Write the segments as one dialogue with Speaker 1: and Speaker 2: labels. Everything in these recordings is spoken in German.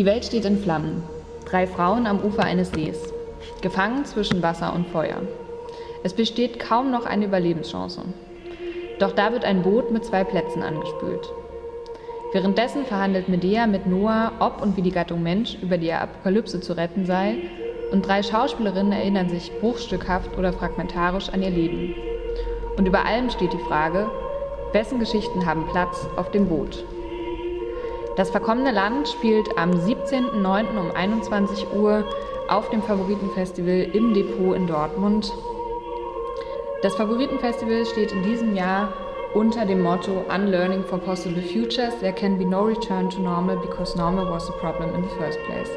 Speaker 1: Die Welt steht in Flammen. Drei Frauen am Ufer eines Sees. Gefangen zwischen Wasser und Feuer. Es besteht kaum noch eine Überlebenschance. Doch da wird ein Boot mit zwei Plätzen angespült. Währenddessen verhandelt Medea mit Noah, ob und wie die Gattung Mensch über die Apokalypse zu retten sei, und drei Schauspielerinnen erinnern sich bruchstückhaft oder fragmentarisch an ihr Leben. Und über allem steht die Frage, wessen Geschichten haben Platz auf dem Boot? Das verkommene Land spielt am 17.09. um 21 Uhr auf dem Favoritenfestival im Depot in Dortmund. Das Favoritenfestival steht in diesem Jahr unter dem Motto Unlearning for Possible Futures, there can be no return to normal because normal was the problem in the first place.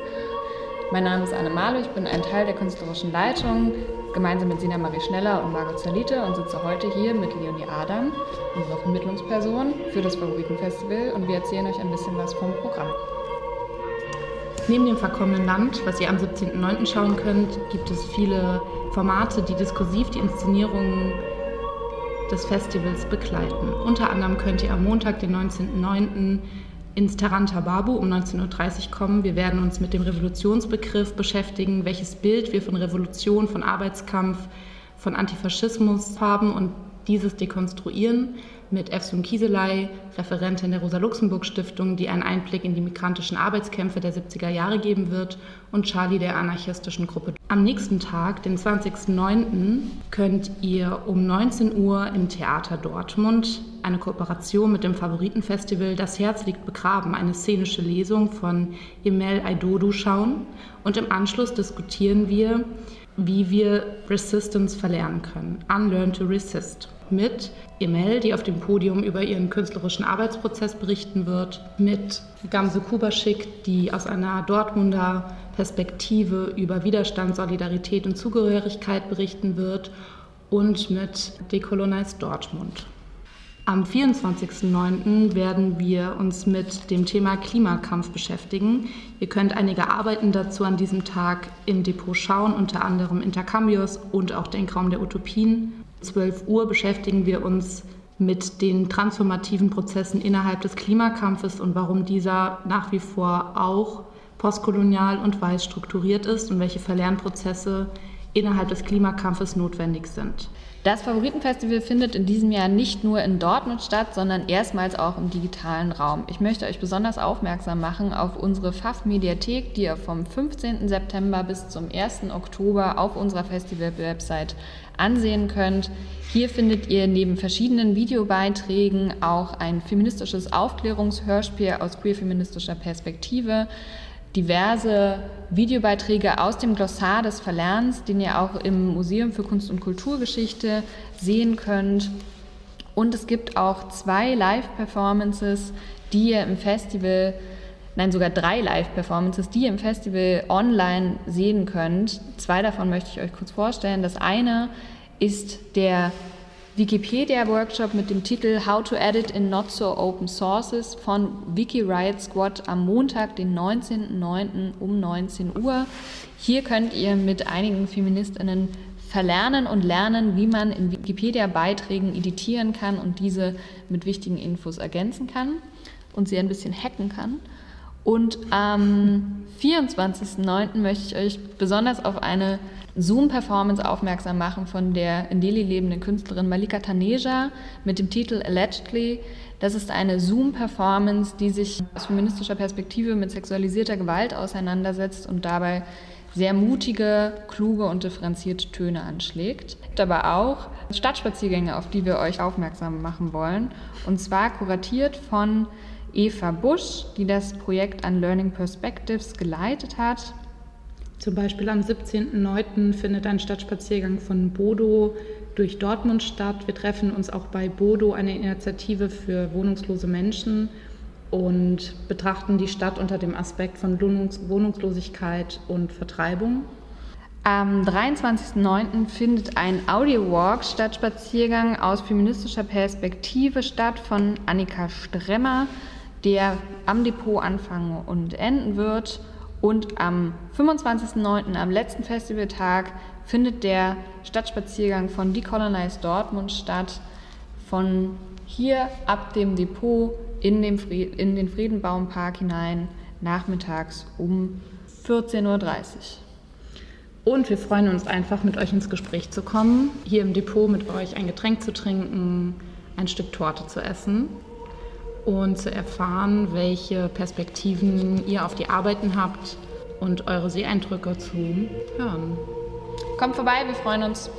Speaker 1: Mein Name ist Anne Malo, ich bin ein Teil der künstlerischen Leitung, gemeinsam mit Sina Marie Schneller und Margot Zalite und sitze heute hier mit Leonie Adam, unserer Vermittlungsperson für das Favoritenfestival und wir erzählen euch ein bisschen was vom Programm.
Speaker 2: Neben dem verkommenen Land, was ihr am 17.09. schauen könnt, gibt es viele Formate, die diskursiv die Inszenierungen des Festivals begleiten. Unter anderem könnt ihr am Montag, den 19.09., ins Taranta Babu um 19.30 Uhr kommen. Wir werden uns mit dem Revolutionsbegriff beschäftigen, welches Bild wir von Revolution, von Arbeitskampf, von Antifaschismus haben und dieses dekonstruieren mit Efsun Kieselei, Referentin der Rosa-Luxemburg-Stiftung, die einen Einblick in die migrantischen Arbeitskämpfe der 70er Jahre geben wird, und Charlie der anarchistischen Gruppe. Am nächsten Tag, den 20.09., könnt ihr um 19 Uhr im Theater Dortmund eine Kooperation mit dem Favoritenfestival Das Herz liegt begraben, eine szenische Lesung von Emel Aidodu schauen. Und im Anschluss diskutieren wir, wie wir Resistance verlernen können. Unlearn to Resist mit Emel, die auf dem Podium über ihren künstlerischen Arbeitsprozess berichten wird, mit Gamse Kubaschik, die aus einer Dortmunder Perspektive über Widerstand, Solidarität und Zugehörigkeit berichten wird und mit Decolonize Dortmund. Am 24.09. werden wir uns mit dem Thema Klimakampf beschäftigen. Ihr könnt einige Arbeiten dazu an diesem Tag im Depot schauen, unter anderem Intercambios und auch Denkraum der Utopien. 12 Uhr beschäftigen wir uns mit den transformativen Prozessen innerhalb des Klimakampfes und warum dieser nach wie vor auch postkolonial und weiß strukturiert ist und welche Verlernprozesse innerhalb des Klimakampfes notwendig sind.
Speaker 1: Das Favoritenfestival findet in diesem Jahr nicht nur in Dortmund statt, sondern erstmals auch im digitalen Raum. Ich möchte euch besonders aufmerksam machen auf unsere FAF-Mediathek, die ihr vom 15. September bis zum 1. Oktober auf unserer Festival-Website ansehen könnt. Hier findet ihr neben verschiedenen Videobeiträgen auch ein feministisches Aufklärungshörspiel aus queer-feministischer Perspektive, diverse Videobeiträge aus dem Glossar des Verlernens, den ihr auch im Museum für Kunst und Kulturgeschichte sehen könnt. Und es gibt auch zwei Live-Performances, die ihr im Festival, nein sogar drei Live-Performances, die ihr im Festival online sehen könnt. Zwei davon möchte ich euch kurz vorstellen. Das eine ist der Wikipedia-Workshop mit dem Titel How to Edit in Not So Open Sources von Wiki Riot Squad am Montag, den 19.09. um 19 Uhr. Hier könnt ihr mit einigen Feministinnen verlernen und lernen, wie man in Wikipedia-Beiträgen editieren kann und diese mit wichtigen Infos ergänzen kann und sie ein bisschen hacken kann. Und am 24.09. möchte ich euch besonders auf eine Zoom-Performance aufmerksam machen von der in Delhi lebenden Künstlerin Malika Taneja mit dem Titel Allegedly. Das ist eine Zoom-Performance, die sich aus feministischer Perspektive mit sexualisierter Gewalt auseinandersetzt und dabei sehr mutige, kluge und differenzierte Töne anschlägt. Aber auch Stadtspaziergänge, auf die wir euch aufmerksam machen wollen. Und zwar kuratiert von Eva Busch, die das Projekt an Learning Perspectives geleitet hat.
Speaker 2: Zum Beispiel am 17.09. findet ein Stadtspaziergang von Bodo durch Dortmund statt. Wir treffen uns auch bei Bodo, eine Initiative für wohnungslose Menschen und betrachten die Stadt unter dem Aspekt von Wohnungslosigkeit und Vertreibung.
Speaker 1: Am 23.09. findet ein Audio-Walk, Stadtspaziergang aus feministischer Perspektive statt von Annika Stremmer, der am Depot anfangen und enden wird. Und am 25.09., am letzten Festivaltag, findet der Stadtspaziergang von Decolonize Dortmund statt. Von hier ab dem Depot in, dem Fried, in den Friedenbaumpark hinein nachmittags um 14.30 Uhr.
Speaker 2: Und wir freuen uns einfach, mit euch ins Gespräch zu kommen, hier im Depot mit euch ein Getränk zu trinken, ein Stück Torte zu essen und zu erfahren, welche Perspektiven ihr auf die Arbeiten habt und eure Seeeindrücke zu hören.
Speaker 1: Kommt vorbei, wir freuen uns.